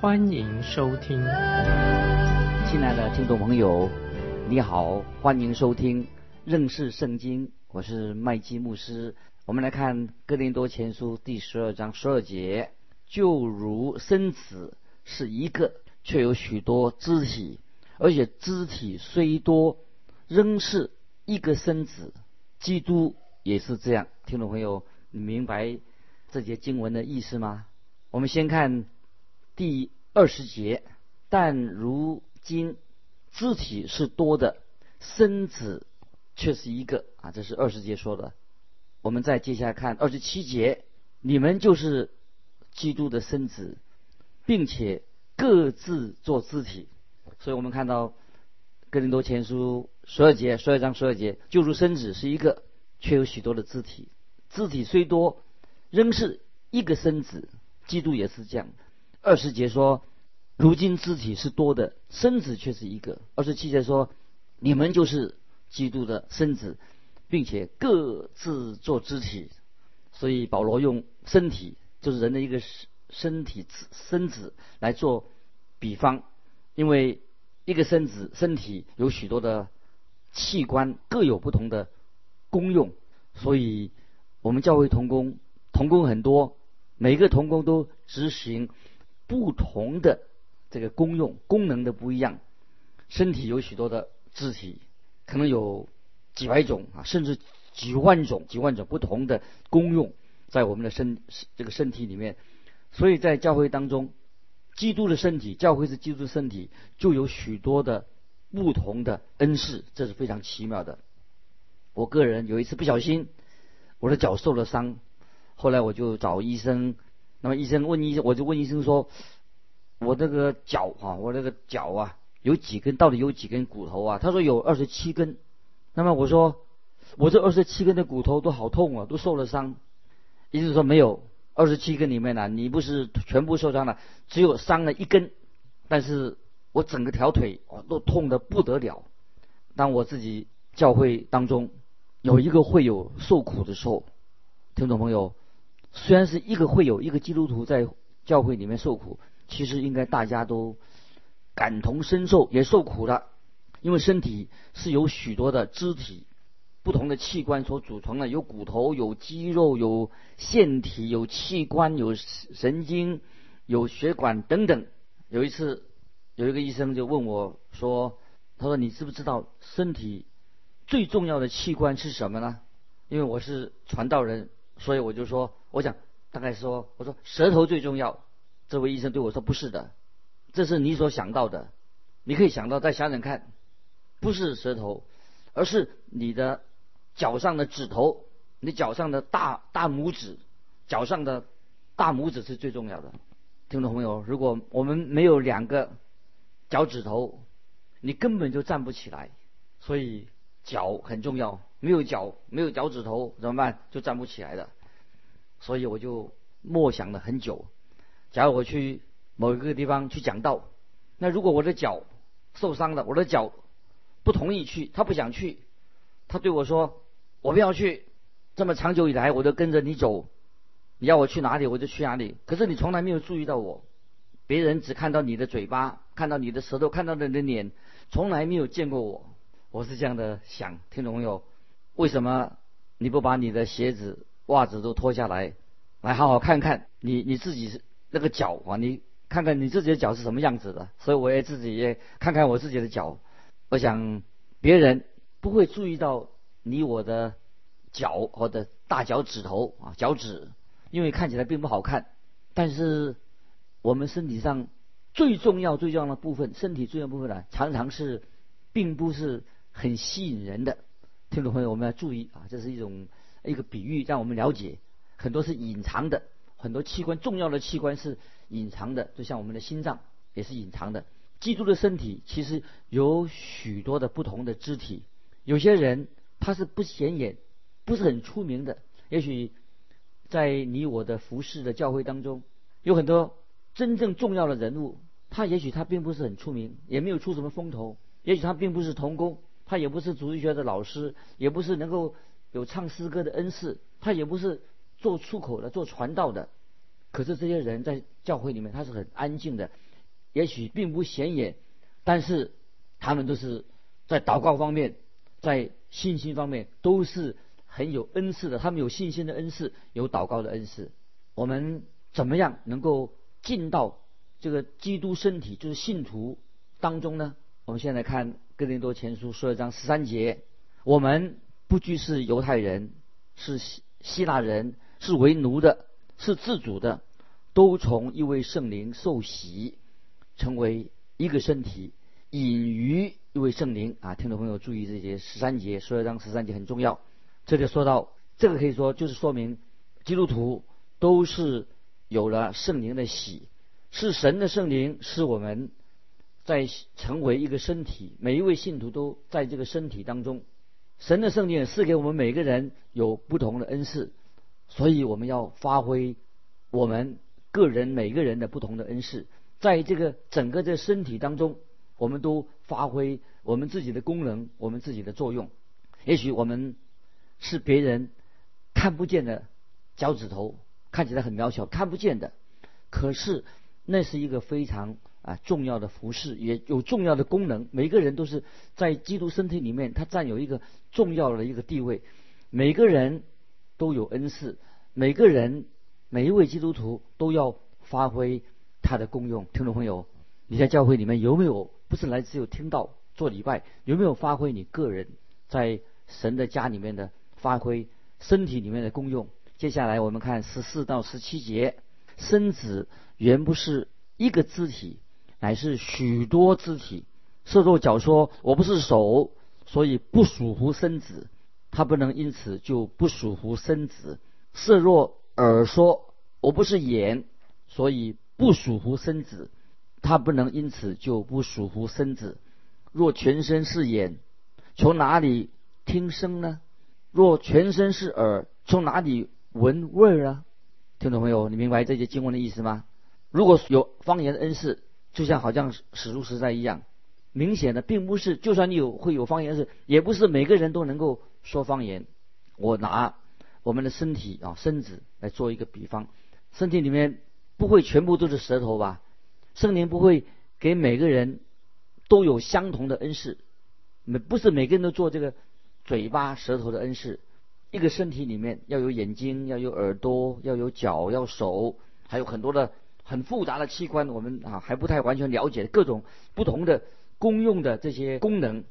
欢迎收听。亲爱的听众朋友，你好，欢迎收听认识圣经，我是麦基牧师。我们来看《哥林多前书》第十二章十二节，就如身子是一个，却有许多肢体，而且肢体虽多，仍是。一个身子，基督也是这样。听众朋友，你明白这节经文的意思吗？我们先看第二十节，但如今肢体是多的，身子却是一个啊，这是二十节说的。我们再接下来看二十七节，你们就是基督的身子，并且各自做肢体。所以我们看到哥林多前书。十二节，十二章十二节，就如身子是一个，却有许多的肢体，肢体虽多，仍是一个身子。基督也是这样。二十节说，如今肢体是多的，身子却是一个。二十七节说，你们就是基督的身子，并且各自做肢体。所以保罗用身体，就是人的一个身体身子来做比方，因为一个身子身体有许多的。器官各有不同的功用，所以我们教会同工，同工很多，每个同工都执行不同的这个功用，功能的不一样。身体有许多的肢体，可能有几百种啊，甚至几万种、几万种不同的功用在我们的身这个身体里面。所以在教会当中，基督的身体，教会是基督的身体，就有许多的。不同的恩赐，这是非常奇妙的。我个人有一次不小心，我的脚受了伤，后来我就找医生。那么医生问医生，我就问医生说：“我这个脚啊，我这个脚啊，有几根？到底有几根骨头啊？”他说有二十七根。那么我说：“我这二十七根的骨头都好痛啊，都受了伤。”医生说：“没有，二十七根里面呢，你不是全部受伤了，只有伤了一根，但是。”我整个条腿啊都痛得不得了。当我自己教会当中有一个会有受苦的时候，听众朋友，虽然是一个会有一个基督徒在教会里面受苦，其实应该大家都感同身受，也受苦了。因为身体是由许多的肢体、不同的器官所组成的，有骨头、有肌肉、有腺体、有器官、有神经、有血管等等。有一次。有一个医生就问我说：“他说你知不知道身体最重要的器官是什么呢？”因为我是传道人，所以我就说，我想大概说，我说舌头最重要。这位医生对我说：“不是的，这是你所想到的。你可以想到，再想想看，不是舌头，而是你的脚上的指头，你脚上的大大拇指，脚上的大拇指是最重要的。”听众朋友，如果我们没有两个，脚趾头，你根本就站不起来，所以脚很重要。没有脚，没有脚趾头怎么办？就站不起来的。所以我就默想了很久。假如我去某一个地方去讲道，那如果我的脚受伤了，我的脚不同意去，他不想去，他对我说：“我不要去。”这么长久以来，我都跟着你走，你要我去哪里，我就去哪里。可是你从来没有注意到我。别人只看到你的嘴巴，看到你的舌头，看到你的脸，从来没有见过我。我是这样的想，听众朋友，为什么你不把你的鞋子、袜子都脱下来，来好好看看你你自己那个脚啊？你看看你自己的脚是什么样子的？所以我也自己也看看我自己的脚。我想别人不会注意到你我的脚或者大脚趾头啊脚趾，因为看起来并不好看，但是。我们身体上最重要、最重要的部分，身体重要部分呢，常常是并不是很吸引人的。听众朋友，我们要注意啊，这是一种一个比喻，让我们了解很多是隐藏的，很多器官重要的器官是隐藏的，就像我们的心脏也是隐藏的。基督的身体其实有许多的不同的肢体，有些人他是不显眼，不是很出名的。也许在你我的服饰的教会当中，有很多真正重要的人物，他也许他并不是很出名，也没有出什么风头，也许他并不是童工，他也不是主日学的老师，也不是能够有唱诗歌的恩赐，他也不是做出口的、做传道的。可是这些人在教会里面，他是很安静的。也许并不显眼，但是他们都是在祷告方面，在信心方面都是很有恩赐的。他们有信心的恩赐，有祷告的恩赐。我们怎么样能够进到这个基督身体，就是信徒当中呢？我们现在看哥林多前书十二章十三节：我们不拘是犹太人，是希希腊人，是为奴的，是自主的，都从一位圣灵受洗。成为一个身体，隐于一位圣灵啊！听众朋友注意这些十三节，十二章十三节很重要。这就说到这个，可以说就是说明基督徒都是有了圣灵的喜，是神的圣灵，是我们在成为一个身体，每一位信徒都在这个身体当中。神的圣灵是给我们每个人有不同的恩赐，所以我们要发挥我们个人每个人的不同的恩赐。在这个整个这身体当中，我们都发挥我们自己的功能，我们自己的作用。也许我们是别人看不见的脚趾头，看起来很渺小，看不见的。可是那是一个非常啊重要的服饰，也有重要的功能。每个人都是在基督身体里面，他占有一个重要的一个地位。每个人都有恩赐，每个人每一位基督徒都要发挥。它的功用，听众朋友，你在教会里面有没有不是来自有听到做礼拜，有没有发挥你个人在神的家里面的发挥身体里面的功用？接下来我们看十四到十七节，身子原不是一个肢体，乃是许多肢体。射若脚说：“我不是手，所以不属乎身子。”他不能因此就不属乎身子。射若耳说：“我不是眼，所以。”不属乎身子，他不能因此就不属乎身子。若全身是眼，从哪里听声呢？若全身是耳，从哪里闻味儿呢？听众朋友，你明白这些经文的意思吗？如果有方言的恩赐，就像好像史书实在一样，明显的并不是，就算你有会有方言是，也不是每个人都能够说方言。我拿我们的身体啊，身子来做一个比方，身体里面。不会全部都是舌头吧？圣灵不会给每个人都有相同的恩赐，每不是每个人都做这个嘴巴、舌头的恩赐。一个身体里面要有眼睛，要有耳朵，要有脚，要手，还有很多的很复杂的器官，我们啊还不太完全了解各种不同的功用的这些功能。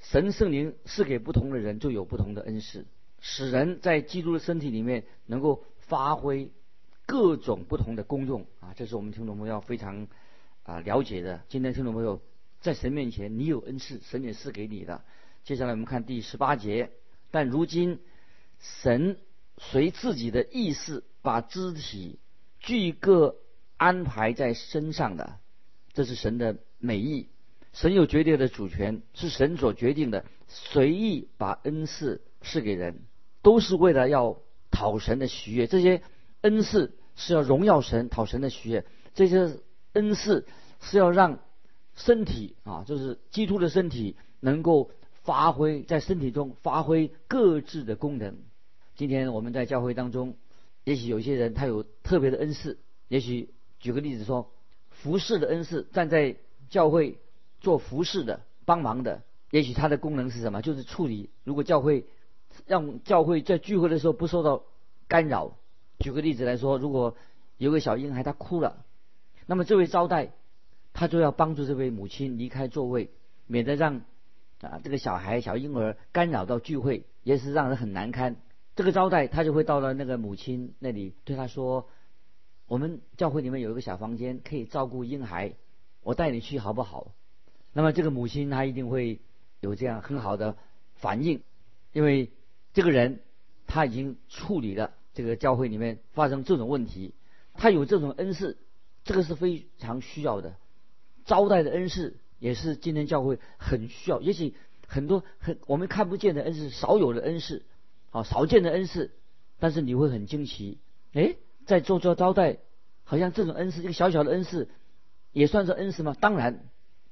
神圣灵是给不同的人就有不同的恩赐，使人在基督的身体里面能够发挥。各种不同的功用啊，这是我们听众朋友非常啊了解的。今天听众朋友在神面前，你有恩赐，神也是给你的。接下来我们看第十八节。但如今神随自己的意思把肢体聚各安排在身上的，这是神的美意。神有绝对的主权，是神所决定的，随意把恩赐赐给人，都是为了要讨神的喜悦。这些恩赐。是要荣耀神、讨神的喜悦，这些恩赐是要让身体啊，就是基督的身体能够发挥在身体中发挥各自的功能。今天我们在教会当中，也许有些人他有特别的恩赐，也许举个例子说，服侍的恩赐，站在教会做服侍的、帮忙的，也许他的功能是什么？就是处理如果教会让教会在聚会的时候不受到干扰。举个例子来说，如果有个小婴孩他哭了，那么这位招待他就要帮助这位母亲离开座位，免得让啊这个小孩小婴儿干扰到聚会，也是让人很难堪。这个招待他就会到了那个母亲那里，对他说：“我们教会里面有一个小房间，可以照顾婴孩，我带你去好不好？”那么这个母亲她一定会有这样很好的反应，因为这个人他已经处理了。这个教会里面发生这种问题，他有这种恩赐，这个是非常需要的。招待的恩赐也是今天教会很需要，也许很多很我们看不见的恩赐，少有的恩赐，啊，少见的恩赐，但是你会很惊奇，哎，在做做招待，好像这种恩赐，一个小小的恩赐，也算是恩赐吗？当然，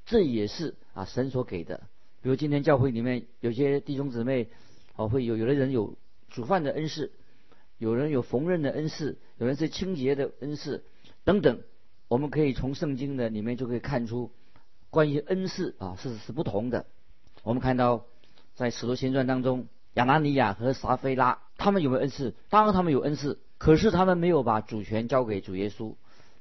这也是啊神所给的。比如今天教会里面有些弟兄姊妹，哦，会有有的人有煮饭的恩赐，有人有缝纫的恩赐，有人是清洁的恩赐，等等。我们可以从圣经的里面就可以看出，关于恩赐啊是是不同的。我们看到在使徒行传当中，亚拿尼亚和撒菲拉他们有没有恩赐？当然他们有恩赐，可是他们没有把主权交给主耶稣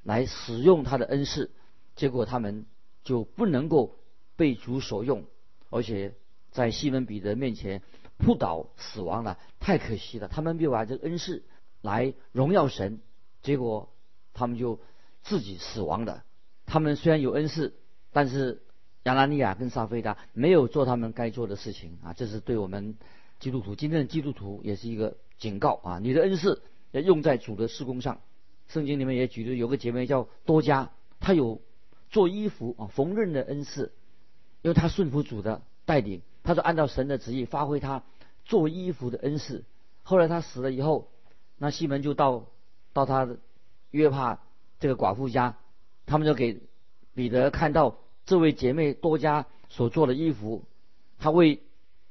来使用他的恩赐，结果他们就不能够被主所用，而且在西门彼得面前扑倒死亡了，太可惜了。他们没有把这个恩赐来荣耀神，结果他们就。自己死亡了，他们虽然有恩赐，但是亚拿尼亚跟撒菲拉没有做他们该做的事情啊！这是对我们基督徒，今天的基督徒也是一个警告啊！你的恩赐要用在主的施工上。圣经里面也举的有个姐妹叫多加，她有做衣服啊缝纫的恩赐，因为她顺服主的带领，她说按照神的旨意发挥她做衣服的恩赐。后来她死了以后，那西门就到到他约帕。这个寡妇家，他们就给彼得看到这位姐妹多加所做的衣服，她为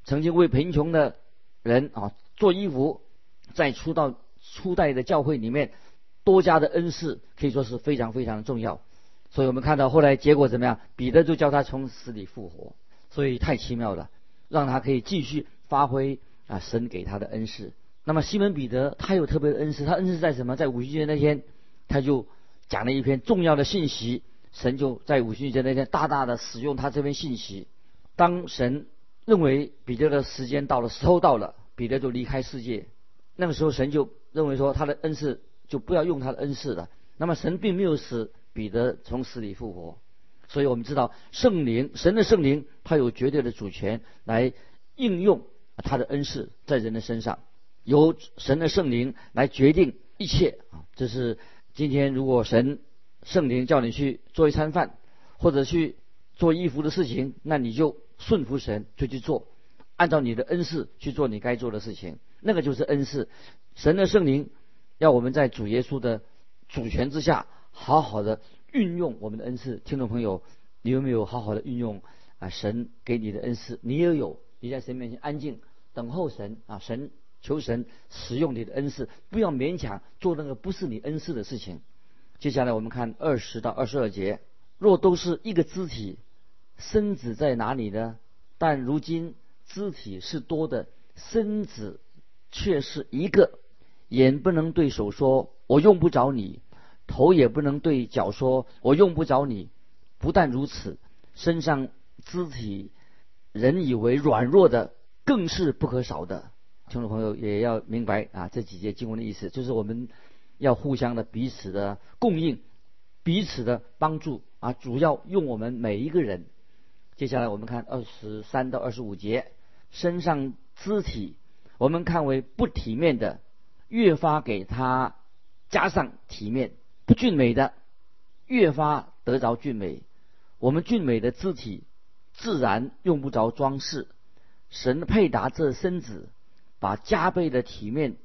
曾经为贫穷的人啊做衣服，在初到初代的教会里面，多加的恩赐可以说是非常非常的重要。所以我们看到后来结果怎么样？彼得就叫他从死里复活，所以太奇妙了，让他可以继续发挥啊神给他的恩赐。那么西门彼得他有特别的恩赐，他恩赐在什么？在五旬节那天，他就。讲了一篇重要的信息，神就在五旬节那天大大的使用他这篇信息。当神认为彼得的时间到了，时候到了，彼得就离开世界。那个时候，神就认为说他的恩赐就不要用他的恩赐了。那么神并没有使彼得从死里复活，所以我们知道圣灵，神的圣灵，他有绝对的主权来应用他的恩赐在人的身上，由神的圣灵来决定一切啊，这是。今天如果神圣灵叫你去做一餐饭，或者去做衣服的事情，那你就顺服神就去做，按照你的恩赐去做你该做的事情，那个就是恩赐。神的圣灵要我们在主耶稣的主权之下，好好的运用我们的恩赐。听众朋友，你有没有好好的运用啊？神给你的恩赐，你也有？你在神面前安静等候神啊？神。求神使用你的恩赐，不要勉强做那个不是你恩赐的事情。接下来我们看二十到二十二节：若都是一个肢体，身子在哪里呢？但如今肢体是多的，身子却是一个。眼不能对手说“我用不着你”，头也不能对脚说“我用不着你”。不但如此，身上肢体人以为软弱的，更是不可少的。听众朋友也要明白啊，这几节经文的意思，就是我们要互相的彼此的供应，彼此的帮助啊，主要用我们每一个人。接下来我们看二十三到二十五节，身上肢体我们看为不体面的，越发给他加上体面；不俊美的，越发得着俊美。我们俊美的肢体自然用不着装饰，神配搭这身子。把加倍的体面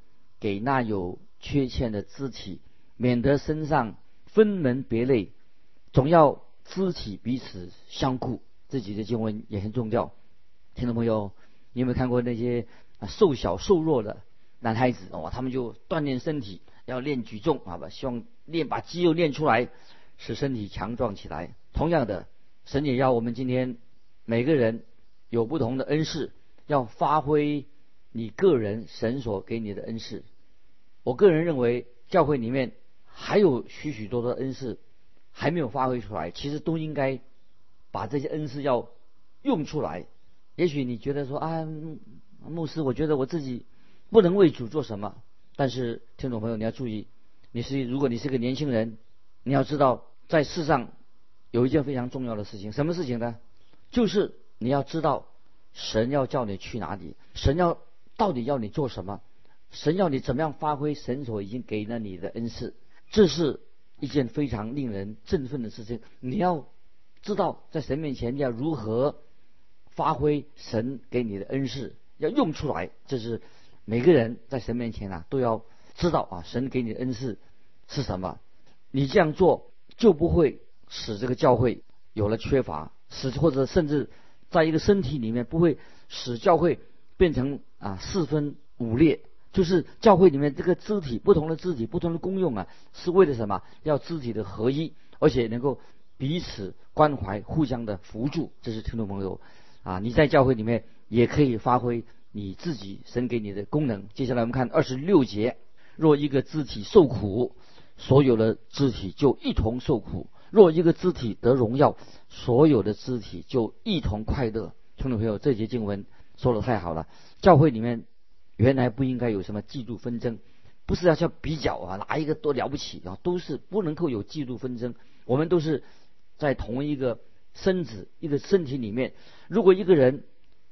给那有缺陷的肢体，免得身上分门别类，总要肢体彼此相顾。自己的经文也很重要。听众朋友，你有没有看过那些瘦小瘦弱的男孩子哦？他们就锻炼身体，要练举重啊，希望练把肌肉练出来，使身体强壮起来。同样的，神也要我们今天每个人有不同的恩赐，要发挥。你个人神所给你的恩赐，我个人认为教会里面还有许许多多恩赐还没有发挥出来，其实都应该把这些恩赐要用出来。也许你觉得说啊，牧师，我觉得我自己不能为主做什么，但是听众朋友你要注意，你是如果你是个年轻人，你要知道在世上有一件非常重要的事情，什么事情呢？就是你要知道神要叫你去哪里，神要。到底要你做什么？神要你怎么样发挥神所已经给了你的恩赐？这是一件非常令人振奋的事情。你要知道在神面前要如何发挥神给你的恩赐，要用出来。这是每个人在神面前啊都要知道啊，神给你的恩赐是什么。你这样做就不会使这个教会有了缺乏，使或者甚至在一个身体里面不会使教会变成啊四分五裂。就是教会里面这个肢体不同的肢体不同的功用啊，是为了什么？要肢体的合一，而且能够彼此关怀、互相的扶助。这是听众朋友啊，你在教会里面也可以发挥你自己神给你的功能。接下来我们看二十六节：若一个肢体受苦，所有的肢体就一同受苦；若一个肢体得荣耀，所有的肢体就一同快乐。听众朋友，这节经文说的太好了，教会里面。原来不应该有什么嫉妒纷争，不是要叫比较啊，哪一个多了不起啊？都是不能够有嫉妒纷争。我们都是在同一个身子、一个身体里面。如果一个人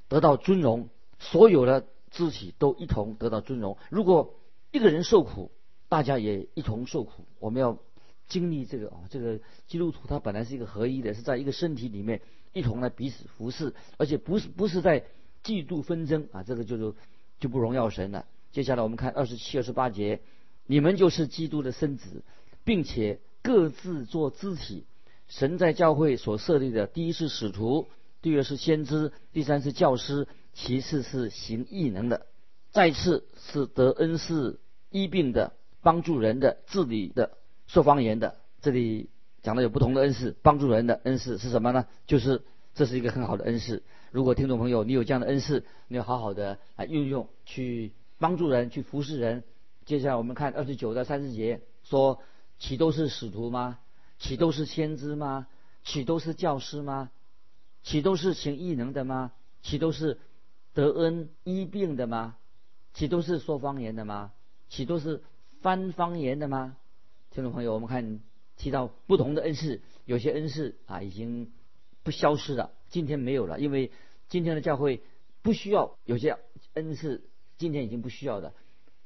得到尊荣，所有的肢体都一同得到尊荣；如果一个人受苦，大家也一同受苦。我们要经历这个啊，这个基督徒他本来是一个合一的，是在一个身体里面一同来彼此服侍，而且不是不是在嫉妒纷争啊，这个就是。就不荣耀神了。接下来我们看二十七、二十八节，你们就是基督的身子，并且各自做肢体。神在教会所设立的，第一是使徒，第二是先知，第三是教师，其次是行异能的，再次是得恩赐医病的、帮助人的、治理的、说方言的。这里讲的有不同的恩赐，帮助人的恩赐是什么呢？就是这是一个很好的恩赐。如果听众朋友你有这样的恩赐，你要好好的来运用，去帮助人，去服侍人。接下来我们看二十九到三十节，说岂都是使徒吗？岂都是先知吗？岂都是教师吗？岂都是行异能的吗？岂都是得恩医病的吗？岂都是说方言的吗？岂都是翻方言的吗？听众朋友，我们看提到不同的恩赐，有些恩赐啊已经不消失了。今天没有了，因为今天的教会不需要有些恩赐，今天已经不需要的。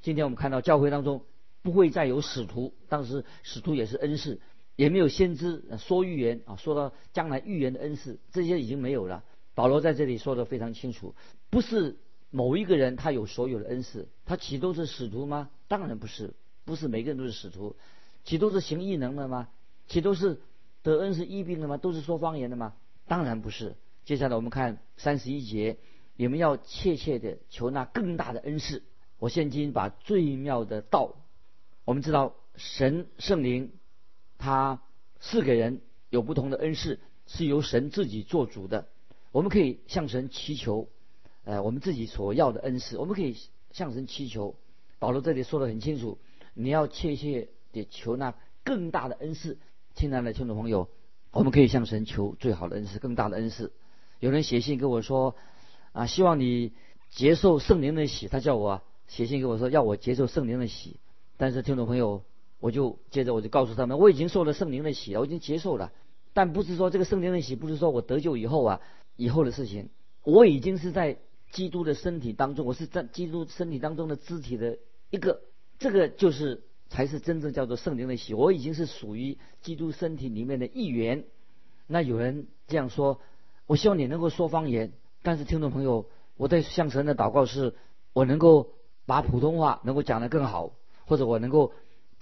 今天我们看到教会当中不会再有使徒，当时使徒也是恩赐，也没有先知说预言啊，说到将来预言的恩赐，这些已经没有了。保罗在这里说的非常清楚，不是某一个人他有所有的恩赐，他岂都是使徒吗？当然不是，不是每个人都是使徒，岂都是行异能的吗？岂都是得恩是医病的吗？都是说方言的吗？当然不是。接下来我们看三十一节，你们要切切的求那更大的恩赐。我现今把最妙的道，我们知道神圣灵，他赐给人有不同的恩赐，是由神自己做主的。我们可以向神祈求，呃，我们自己所要的恩赐，我们可以向神祈求。保罗这里说的很清楚，你要切切的求那更大的恩赐。亲爱的听众朋友。我们可以向神求最好的恩赐，更大的恩赐。有人写信跟我说，啊，希望你接受圣灵的喜。他叫我写信跟我说，要我接受圣灵的喜。但是听众朋友，我就接着我就告诉他们，我已经受了圣灵的喜了，我已经接受了。但不是说这个圣灵的喜，不是说我得救以后啊，以后的事情。我已经是在基督的身体当中，我是在基督身体当中的肢体的一个，这个就是。才是真正叫做圣灵的喜。我已经是属于基督身体里面的一员。那有人这样说，我希望你能够说方言。但是听众朋友，我在向神的祷告是，我能够把普通话能够讲得更好，或者我能够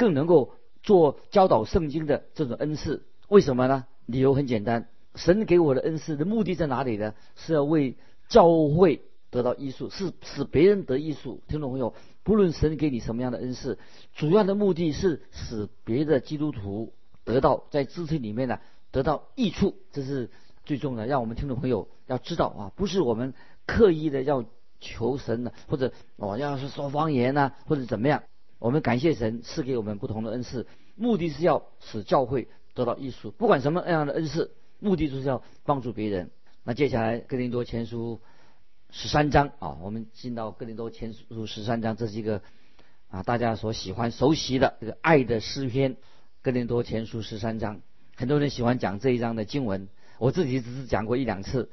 更能够做教导圣经的这种恩赐。为什么呢？理由很简单，神给我的恩赐的目的在哪里呢？是要为教会得到益处，是使别人得益处。听众朋友。不论神给你什么样的恩赐，主要的目的是使别的基督徒得到在肢体里面呢得到益处，这是最重要的。让我们听众朋友要知道啊，不是我们刻意的要求神呢，或者哦要是说方言呢，或者怎么样。我们感谢神赐给我们不同的恩赐，目的是要使教会得到益处。不管什么样的恩赐，目的就是要帮助别人。那接下来哥林多前书。十三章啊，我们进到哥林多前书十三章，这是一个啊大家所喜欢熟悉的这个爱的诗篇。哥林多前书十三章，很多人喜欢讲这一章的经文，我自己只是讲过一两次。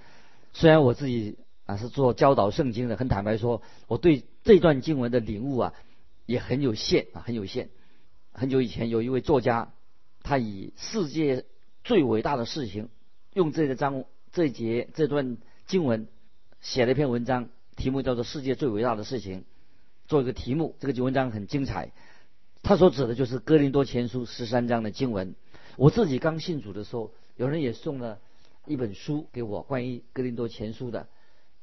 虽然我自己啊是做教导圣经的，很坦白说，我对这段经文的领悟啊也很有限啊，很有限。很久以前有一位作家，他以世界最伟大的事情用这个章这节这段经文写了一篇文章，题目叫做《世界最伟大的事情》，做一个题目。这个文章很精彩，他所指的就是《哥林多前书》十三章的经文。我自己刚信主的时候，有人也送了一本书给我，关于《哥林多前书》的，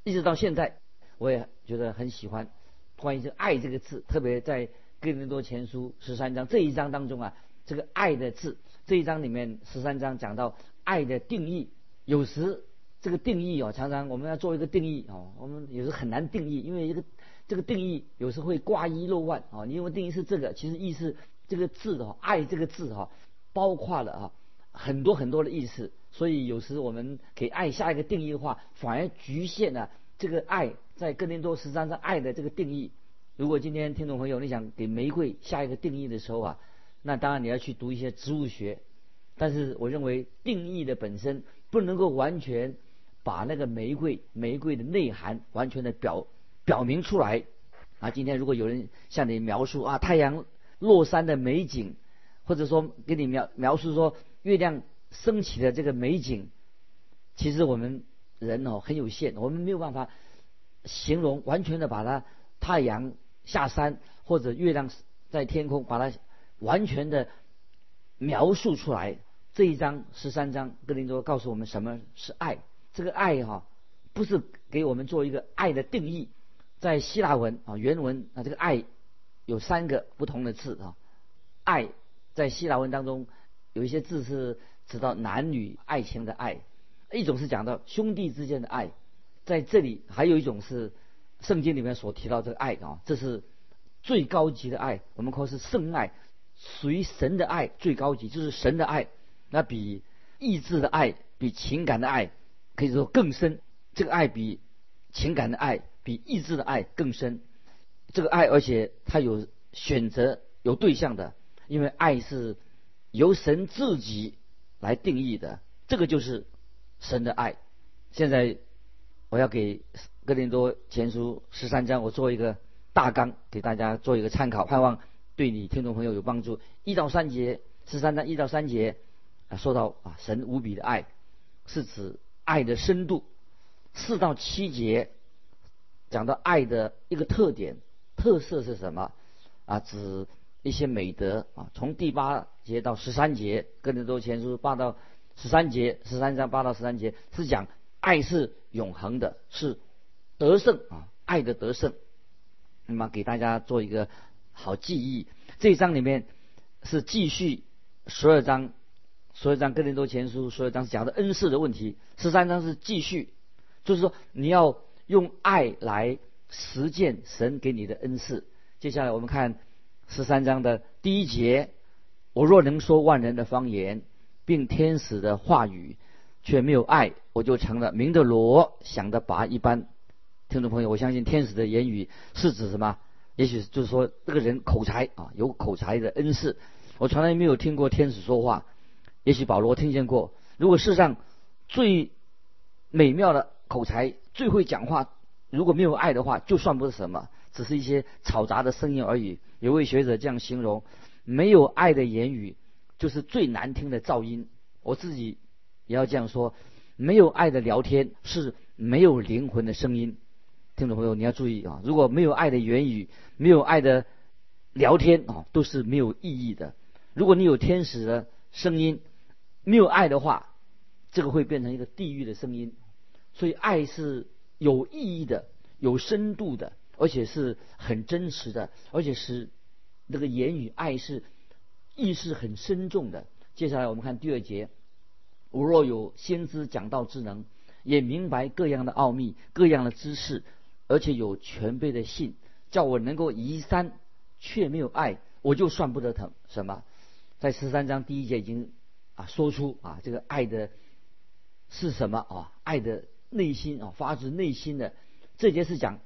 一直到现在，我也觉得很喜欢。关于这“爱”这个字，特别在《哥林多前书》十三章这一章当中啊，这个“爱”的字，这一章里面十三章讲到爱的定义。有时这个定义哦，常常我们要做一个定义哦，我们有时很难定义，因为一个这个定义有时会挂一漏万啊。你因为定义是这个，其实意思这个字的“爱”这个字哈。包括了啊很多很多的意思，所以有时我们给爱下一个定义的话，反而局限了这个爱在哥林多十三章爱的这个定义。如果今天听众朋友你想给玫瑰下一个定义的时候啊，那当然你要去读一些植物学，但是我认为定义的本身不能够完全把那个玫瑰玫瑰的内涵完全的表表明出来啊。今天如果有人向你描述啊太阳落山的美景。或者说给你描描述说月亮升起的这个美景，其实我们人哦很有限，我们没有办法形容完全的把它太阳下山或者月亮在天空把它完全的描述出来。这一章十三章哥林多告诉我们什么是爱，这个爱哈不是给我们做一个爱的定义，在希腊文啊原文啊这个爱有三个不同的字啊爱。在希腊文当中，有一些字是指到男女爱情的爱，一种是讲到兄弟之间的爱，在这里还有一种是圣经里面所提到这个爱啊，这是最高级的爱，我们说是圣爱，属于神的爱最高级，就是神的爱，那比意志的爱、比情感的爱可以说更深，这个爱比情感的爱、比意志的爱更深，这个爱而且它有选择、有对象的。因为爱是由神自己来定义的，这个就是神的爱。现在我要给哥林多前书十三章，我做一个大纲，给大家做一个参考，盼望对你听众朋友有帮助。一到三节，十三章一到三节啊，说到啊神无比的爱，是指爱的深度。四到七节讲到爱的一个特点、特色是什么啊？指一些美德啊，从第八节到十三节，哥林多前书八到十三节，十三章八到十三节是讲爱是永恒的，是得胜啊，爱的得胜。那么给大家做一个好记忆，这一章里面是继续十二章，十二章哥林多前书十二章讲的恩赐的问题，十三章是继续，就是说你要用爱来实践神给你的恩赐。接下来我们看。十三章的第一节，我若能说万人的方言，并天使的话语，却没有爱，我就成了明的罗，想的拔一般。听众朋友，我相信天使的言语是指什么？也许就是说这个人口才啊，有口才的恩赐。我从来没有听过天使说话，也许保罗听见过。如果世上最美妙的口才、最会讲话，如果没有爱的话，就算不是什么。只是一些嘈杂的声音而已。有位学者这样形容：没有爱的言语就是最难听的噪音。我自己也要这样说：没有爱的聊天是没有灵魂的声音。听众朋友，你要注意啊！如果没有爱的言语，没有爱的聊天啊，都是没有意义的。如果你有天使的声音，没有爱的话，这个会变成一个地狱的声音。所以，爱是有意义的、有深度的。而且是很真实的，而且是那个言语爱是意识很深重的。接下来我们看第二节：我若有先知讲道之能，也明白各样的奥秘、各样的知识，而且有全备的信，叫我能够移山，却没有爱，我就算不得疼。什么？在十三章第一节已经啊说出啊这个爱的是什么啊？爱的内心啊，发自内心的。这节是讲。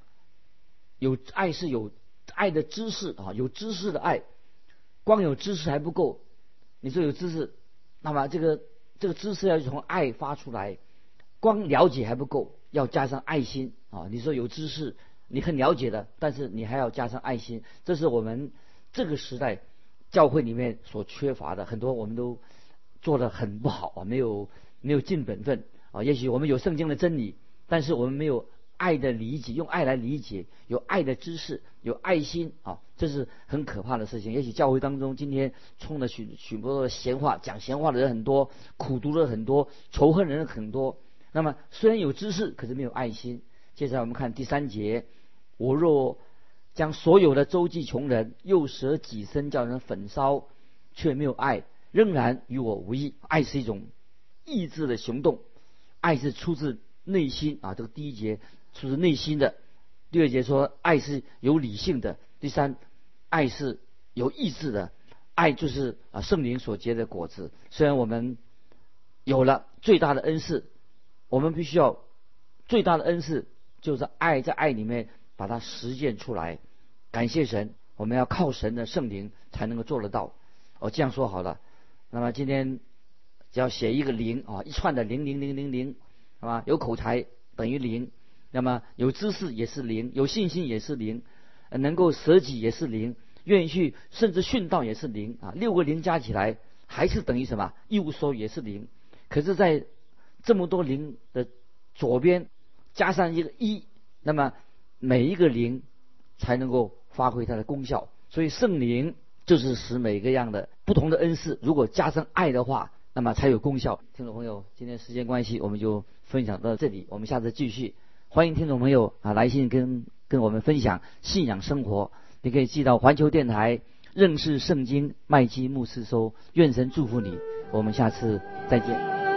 有爱是有爱的知识啊，有知识的爱，光有知识还不够。你说有知识，那么这个这个知识要从爱发出来，光了解还不够，要加上爱心啊。你说有知识，你很了解的，但是你还要加上爱心，这是我们这个时代教会里面所缺乏的。很多我们都做的很不好啊，没有没有尽本分啊。也许我们有圣经的真理，但是我们没有爱的理解，用爱来理解，有爱的知识，有爱心啊，这是很可怕的事情。也许教会当中今天充了许许多多的闲话，讲闲话的人很多，苦读的很多，仇恨人很多。那么虽然有知识，可是没有爱心。接下来我们看第三节：我若将所有的周济穷人，又舍己身叫人焚烧，却没有爱，仍然与我无异。爱是一种意志的行动，爱是出自内心啊。这个第一节出自内心的，第二节说爱是有理性的，第三，爱是有意志的。爱就是啊圣灵所结的果子。虽然我们有了最大的恩赐，我们必须要最大的恩赐就是爱，在爱里面把它实践出来。感谢神，我们要靠神的圣灵才能够做得到。哦，这样说好了。那么今天只要写一个零啊，一串的零零零零零，是吧？有口才等于零，那么有知识也是零，有信心也是零，能够舍己也是零，愿意去甚至殉道也是零啊。六个零加起来还是等于什么？一无所有也是零。可是，在这么多零的左边加上一个一，那么每一个零才能够。发挥它的功效，所以圣灵就是使每个样的不同的恩赐，如果加上爱的话，那么才有功效。听众朋友，今天时间关系，我们就分享到这里，我们下次继续。欢迎听众朋友啊来信跟跟我们分享信仰生活，你可以寄到环球电台认识圣经麦基牧师收。愿神祝福你，我们下次再见。